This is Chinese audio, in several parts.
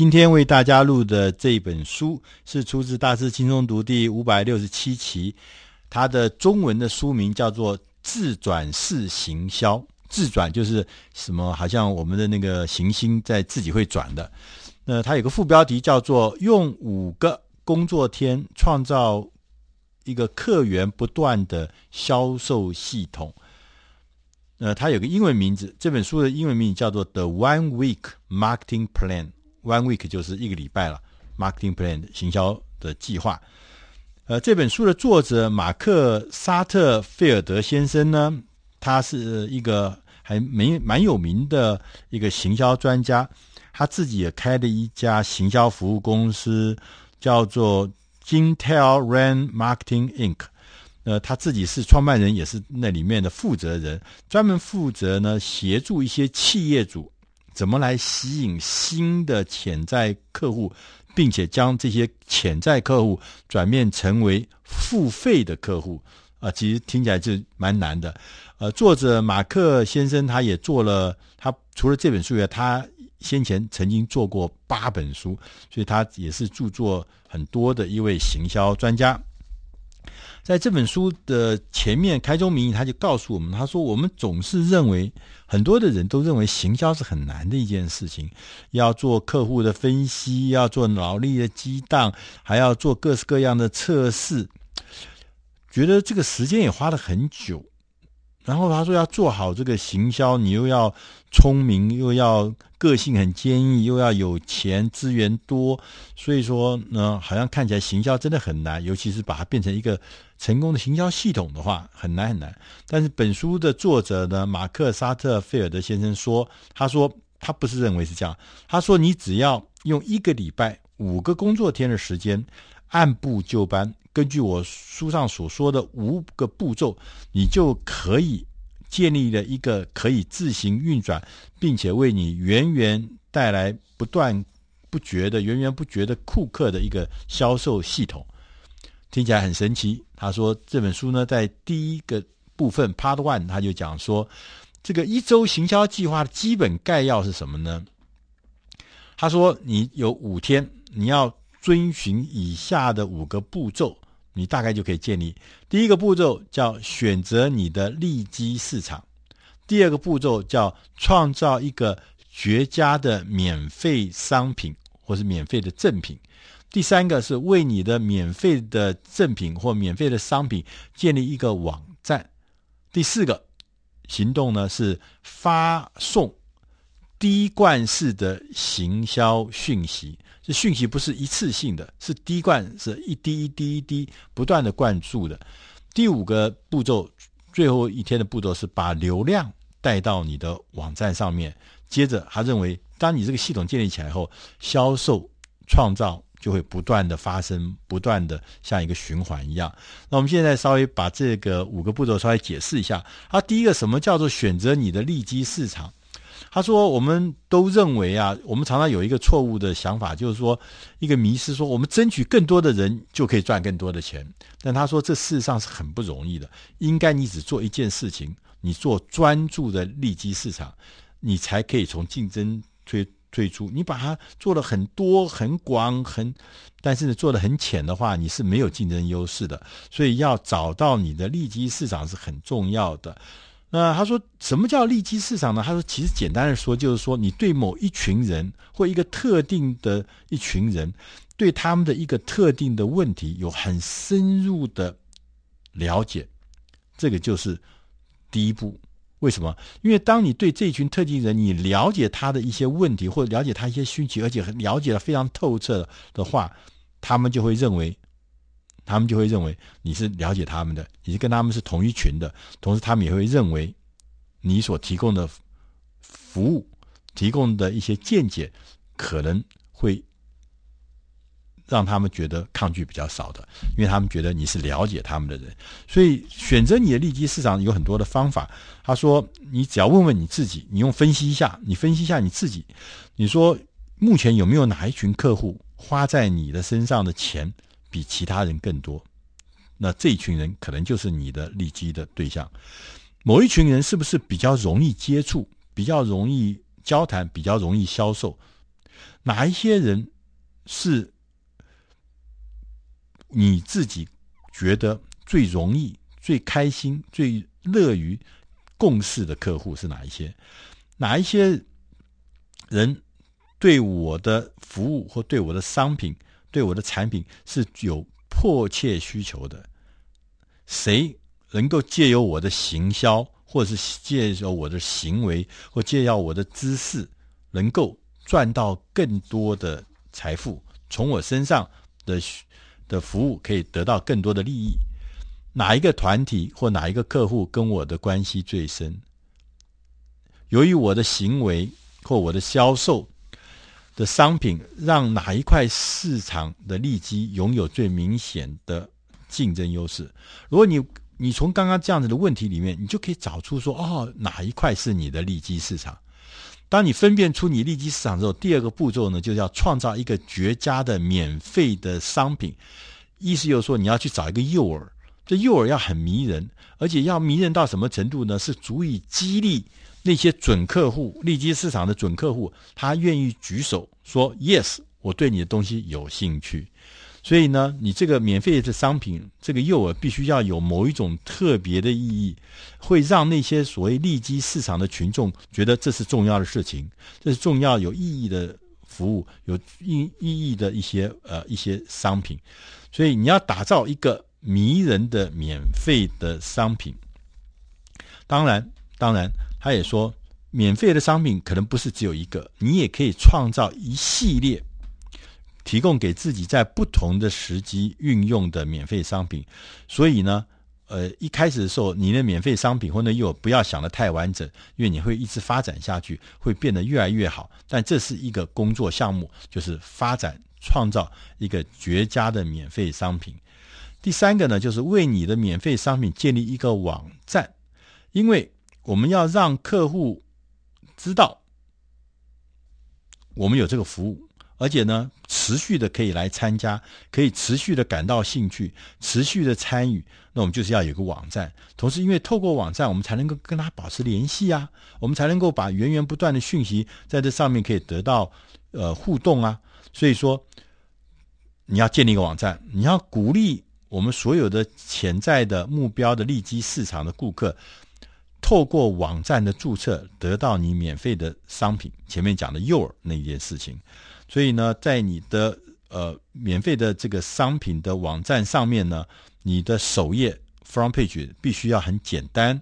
今天为大家录的这本书是出自《大师轻松读》第五百六十七期，它的中文的书名叫做《自转式行销》。自转就是什么？好像我们的那个行星在自己会转的。那它有个副标题叫做“用五个工作天创造一个客源不断的销售系统”。呃，它有个英文名字，这本书的英文名叫做《The One Week Marketing Plan》，One Week 就是一个礼拜了，Marketing Plan 行销的计划。呃，这本书的作者马克沙特菲尔德先生呢，他是一个还没蛮有名的一个行销专家，他自己也开了一家行销服务公司，叫做 Jintel Ran Marketing Inc。呃，他自己是创办人，也是那里面的负责人，专门负责呢协助一些企业主怎么来吸引新的潜在客户，并且将这些潜在客户转变成为付费的客户啊，其实听起来就蛮难的。呃，作者马克先生他也做了，他除了这本书以外，他先前曾经做过八本书，所以他也是著作很多的一位行销专家。在这本书的前面开宗明义，他就告诉我们：“他说，我们总是认为很多的人都认为行销是很难的一件事情，要做客户的分析，要做脑力的激荡，还要做各式各样的测试，觉得这个时间也花了很久。然后他说，要做好这个行销，你又要聪明，又要个性很坚毅，又要有钱，资源多，所以说呢，好像看起来行销真的很难，尤其是把它变成一个。”成功的行销系统的话很难很难，但是本书的作者呢，马克沙特菲尔德先生说，他说他不是认为是这样，他说你只要用一个礼拜五个工作天的时间，按部就班，根据我书上所说的五个步骤，你就可以建立了一个可以自行运转，并且为你源源带来不断不绝的源源不绝的顾客的一个销售系统。听起来很神奇。他说这本书呢，在第一个部分 Part One，他就讲说，这个一周行销计划的基本概要是什么呢？他说你有五天，你要遵循以下的五个步骤，你大概就可以建立。第一个步骤叫选择你的利基市场，第二个步骤叫创造一个绝佳的免费商品或是免费的赠品。第三个是为你的免费的赠品或免费的商品建立一个网站。第四个行动呢是发送滴灌式的行销讯息，这讯息不是一次性的，是滴灌，是一滴一滴一滴不断的灌注的。第五个步骤，最后一天的步骤是把流量带到你的网站上面。接着，他认为，当你这个系统建立起来后，销售创造。就会不断的发生，不断的像一个循环一样。那我们现在稍微把这个五个步骤稍微解释一下。他第一个什么叫做选择你的利基市场？他说我们都认为啊，我们常常有一个错误的想法，就是说一个迷失，说我们争取更多的人就可以赚更多的钱。但他说这事实上是很不容易的。应该你只做一件事情，你做专注的利基市场，你才可以从竞争推。退出，你把它做了很多、很广、很，但是呢，做得很浅的话，你是没有竞争优势的。所以要找到你的利基市场是很重要的。那他说，什么叫利基市场呢？他说，其实简单的说，就是说你对某一群人或一个特定的一群人，对他们的一个特定的问题有很深入的了解，这个就是第一步。为什么？因为当你对这群特定人，你了解他的一些问题，或者了解他一些需求，而且了解的非常透彻的话，他们就会认为，他们就会认为你是了解他们的，你是跟他们是同一群的。同时，他们也会认为你所提供的服务、提供的一些见解，可能会。让他们觉得抗拒比较少的，因为他们觉得你是了解他们的人，所以选择你的利基市场有很多的方法。他说，你只要问问你自己，你用分析一下，你分析一下你自己，你说目前有没有哪一群客户花在你的身上的钱比其他人更多？那这一群人可能就是你的利基的对象。某一群人是不是比较容易接触，比较容易交谈，比较容易销售？哪一些人是你自己觉得最容易、最开心、最乐于共事的客户是哪一些？哪一些人对我的服务或对我的商品、对我的产品是有迫切需求的？谁能够借由我的行销，或者是借由我的行为，或借由我的知识，能够赚到更多的财富，从我身上的的服务可以得到更多的利益？哪一个团体或哪一个客户跟我的关系最深？由于我的行为或我的销售的商品，让哪一块市场的利基拥有最明显的竞争优势？如果你你从刚刚这样子的问题里面，你就可以找出说，哦，哪一块是你的利基市场？当你分辨出你利基市场之后，第二个步骤呢，就是要创造一个绝佳的免费的商品。意思就是说，你要去找一个诱饵。这诱饵要很迷人，而且要迷人到什么程度呢？是足以激励那些准客户、利基市场的准客户，他愿意举手说 “yes”，我对你的东西有兴趣。所以呢，你这个免费的商品，这个诱饵必须要有某一种特别的意义，会让那些所谓利基市场的群众觉得这是重要的事情，这是重要有意义的服务，有意意义的一些呃一些商品。所以你要打造一个。迷人的免费的商品，当然，当然，他也说，免费的商品可能不是只有一个，你也可以创造一系列，提供给自己在不同的时机运用的免费商品。所以呢，呃，一开始的时候，你的免费商品或者诱饵不要想的太完整，因为你会一直发展下去，会变得越来越好。但这是一个工作项目，就是发展创造一个绝佳的免费商品。第三个呢，就是为你的免费商品建立一个网站，因为我们要让客户知道我们有这个服务，而且呢，持续的可以来参加，可以持续的感到兴趣，持续的参与。那我们就是要有个网站，同时因为透过网站，我们才能够跟他保持联系啊，我们才能够把源源不断的讯息在这上面可以得到呃互动啊。所以说，你要建立一个网站，你要鼓励。我们所有的潜在的目标的利基市场的顾客，透过网站的注册得到你免费的商品。前面讲的诱饵那件事情，所以呢，在你的呃免费的这个商品的网站上面呢，你的首页 front page 必须要很简单，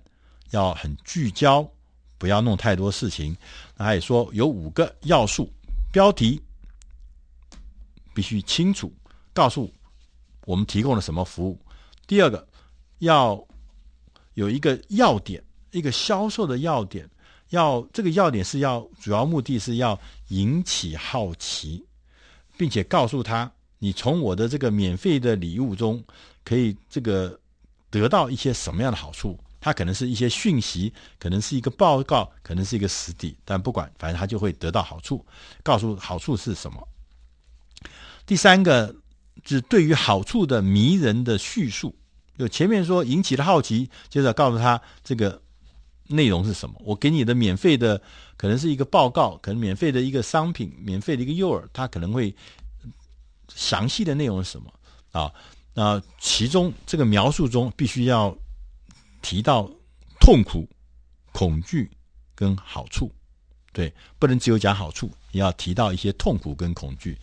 要很聚焦，不要弄太多事情。那他也说有五个要素：标题必须清楚，告诉。我们提供了什么服务？第二个，要有一个要点，一个销售的要点，要这个要点是要主要目的是要引起好奇，并且告诉他，你从我的这个免费的礼物中可以这个得到一些什么样的好处？它可能是一些讯息，可能是一个报告，可能是一个实体，但不管，反正他就会得到好处，告诉好处是什么。第三个。就是对于好处的迷人的叙述，就前面说引起了好奇，接着告诉他这个内容是什么。我给你的免费的可能是一个报告，可能免费的一个商品，免费的一个诱饵，它可能会详细的内容是什么啊？那其中这个描述中必须要提到痛苦、恐惧跟好处，对，不能只有讲好处，也要提到一些痛苦跟恐惧。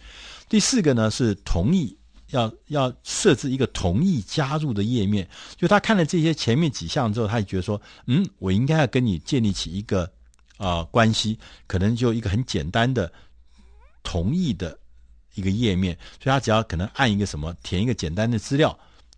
第四个呢是同意。要要设置一个同意加入的页面，就他看了这些前面几项之后，他就觉得说，嗯，我应该要跟你建立起一个啊、关系，可能就一个很简单的同意的一个页面，所以他只要可能按一个什么，填一个简单的资料，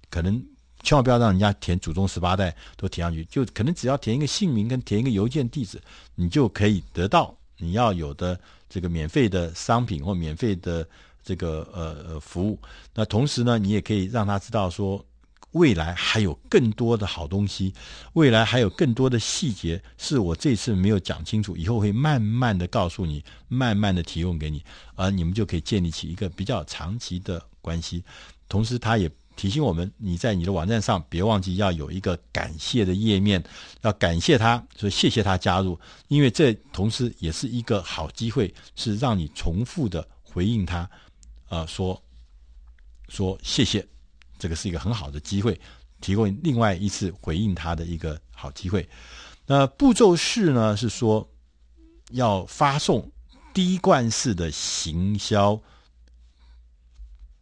可能千万不要让人家填祖宗十八代都填上去，就可能只要填一个姓名跟填一个邮件地址，你就可以得到你要有的这个免费的商品或免费的。这个呃呃服务，那同时呢，你也可以让他知道说，未来还有更多的好东西，未来还有更多的细节是我这次没有讲清楚，以后会慢慢的告诉你，慢慢的提供给你，而你们就可以建立起一个比较长期的关系。同时，他也提醒我们，你在你的网站上别忘记要有一个感谢的页面，要感谢他，所以谢谢他加入，因为这同时也是一个好机会，是让你重复的回应他，呃，说说谢谢，这个是一个很好的机会，提供另外一次回应他的一个好机会。那步骤四呢，是说要发送滴灌式的行销。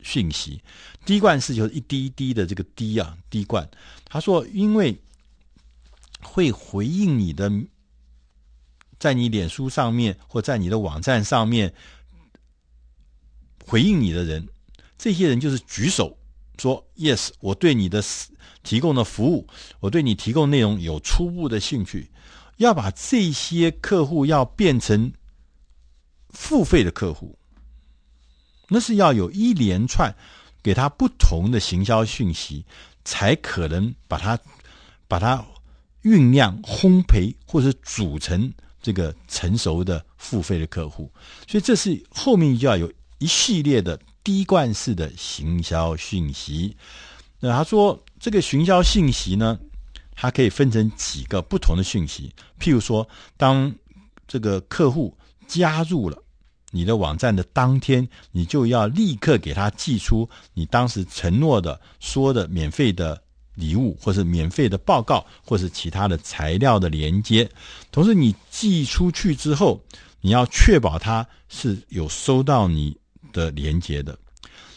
讯息，滴灌式就是一滴一滴的这个滴啊，滴灌。他说，因为会回应你的，在你脸书上面或在你的网站上面回应你的人，这些人就是举手说 “yes”，我对你的提供的服务，我对你提供内容有初步的兴趣，要把这些客户要变成付费的客户。那是要有一连串给他不同的行销讯息，才可能把它把它酝酿、烘焙，或者组成这个成熟的付费的客户。所以，这是后面就要有一系列的滴灌式的行销讯息。那他说，这个行销信息呢，它可以分成几个不同的讯息。譬如说，当这个客户加入了。你的网站的当天，你就要立刻给他寄出你当时承诺的、说的免费的礼物，或是免费的报告，或是其他的材料的连接。同时，你寄出去之后，你要确保他是有收到你的连接的。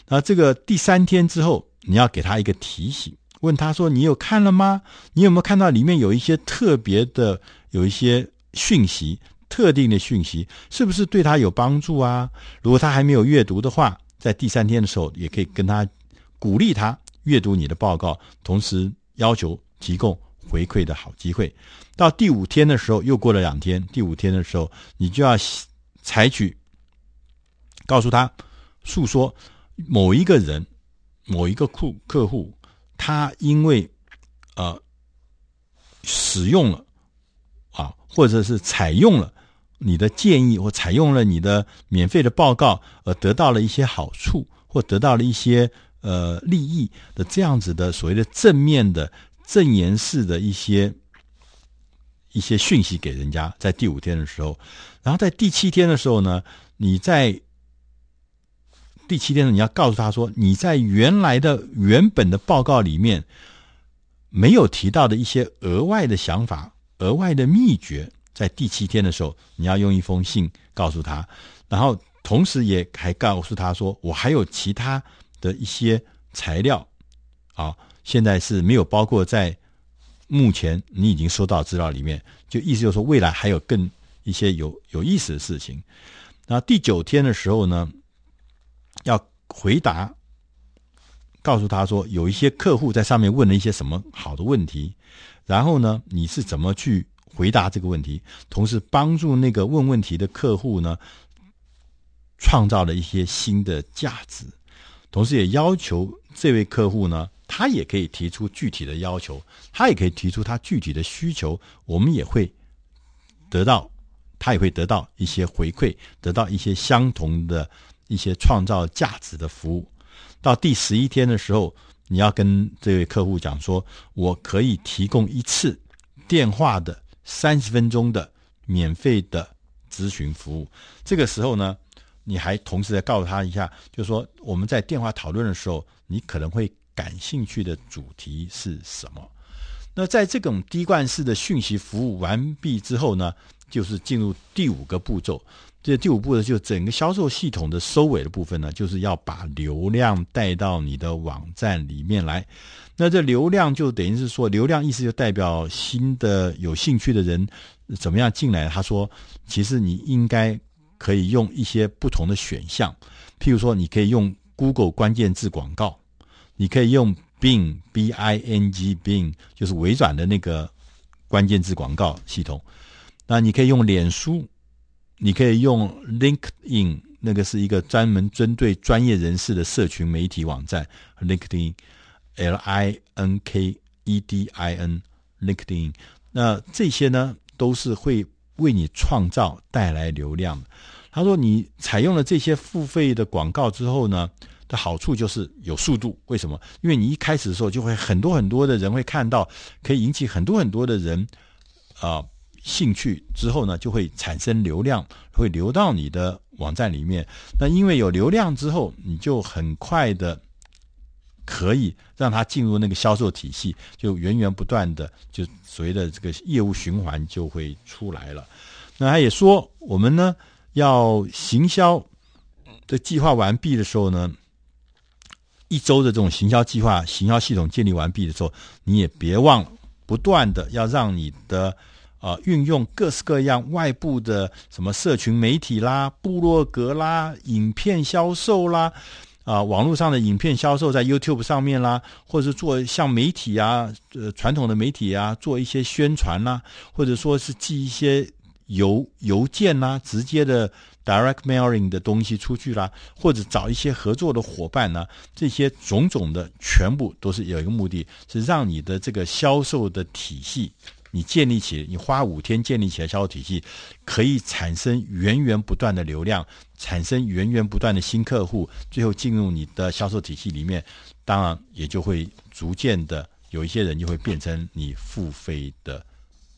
那这个第三天之后，你要给他一个提醒，问他说：“你有看了吗？你有没有看到里面有一些特别的、有一些讯息？”特定的讯息是不是对他有帮助啊？如果他还没有阅读的话，在第三天的时候，也可以跟他鼓励他阅读你的报告，同时要求提供回馈的好机会。到第五天的时候，又过了两天，第五天的时候，你就要采取告诉他诉说某一个人、某一个客客户，他因为呃使用了啊，或者是采用了。你的建议或采用了你的免费的报告，而得到了一些好处，或得到了一些呃利益的这样子的所谓的正面的正言式的一些一些讯息给人家，在第五天的时候，然后在第七天的时候呢，你在第七天呢，你要告诉他说，你在原来的原本的报告里面没有提到的一些额外的想法、额外的秘诀。在第七天的时候，你要用一封信告诉他，然后同时也还告诉他说，我还有其他的一些材料，啊，现在是没有包括在目前你已经收到资料里面，就意思就是说未来还有更一些有有意思的事情。那第九天的时候呢，回答，告诉他说有一些客户在上面问了一些什么好的问题，然后呢，你是怎么去回答这个问题，同时帮助那个问问题的客户呢，创造了一些新的价值，同时也要求这位客户呢，他也可以提出具体的要求，他也可以提出他具体的需求，我们也会得到，他也会得到一些回馈，得到一些相同的一些创造价值的服务。到第十一天的时候，你要跟这位客户讲说，我可以提供一次电话的。三十分钟的免费的咨询服务，这个时候呢，你还同时再告诉他一下，就是说我们在电话讨论的时候，你可能会感兴趣的主题是什么？那在这种滴灌式的讯息服务完毕之后呢，就是进入第五个步骤。这第五步呢，就整个销售系统的收尾的部分呢，就是要把流量带到你的网站里面来。那这流量就等于是说，流量意思就代表新的有兴趣的人怎么样进来。他说，其实你应该可以用一些不同的选项，譬如说，你可以用 Google 关键字广告，你可以用 Bing B I N G Bing，就是微软的那个关键字广告系统。那你可以用脸书，你可以用 LinkedIn，那个是一个专门针对专业人士的社群媒体网站，LinkedIn。L I N K E D I N LinkedIn，那这些呢都是会为你创造带来流量。他说，你采用了这些付费的广告之后呢，的好处就是有速度。为什么？因为你一开始的时候就会很多很多的人会看到，可以引起很多很多的人啊、兴趣。之后呢，就会产生流量，会流到你的网站里面。那因为有流量之后，你就很快的可以让它进入那个销售体系，就源源不断的，就所谓的这个业务循环就会出来了。那他也说，我们呢要行销的计划完毕的时候呢。一周的这种行销计划、行销系统建立完毕的时候，你也别忘了不断的要让你的、呃、运用各式各样外部的什么社群媒体啦、部落格啦、影片销售啦啊、网络上的影片销售在 YouTube 上面啦，或者是做像媒体啊、呃传统的媒体啊做一些宣传啦，或者说是寄一些邮邮件啦，直接的。Direct mailing 的东西出去啦，或者找一些合作的伙伴呢，这些种种的全部都是有一个目的，是让你的这个销售的体系，你建立起，你花五天建立起来销售体系，可以产生源源不断的流量，产生源源不断的新客户，最后进入你的销售体系里面，当然也就会逐渐的有一些人就会变成你付费的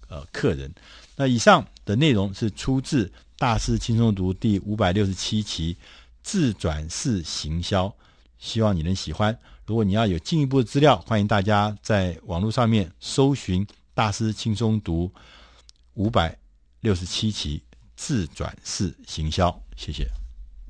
呃客人。那以上的内容是出自。大师轻松读第五百六十七期自转式行销，希望你能喜欢。如果你要有进一步的资料，欢迎大家在网络上面搜寻“大师轻松读五百六十七期自转式行销”。谢谢。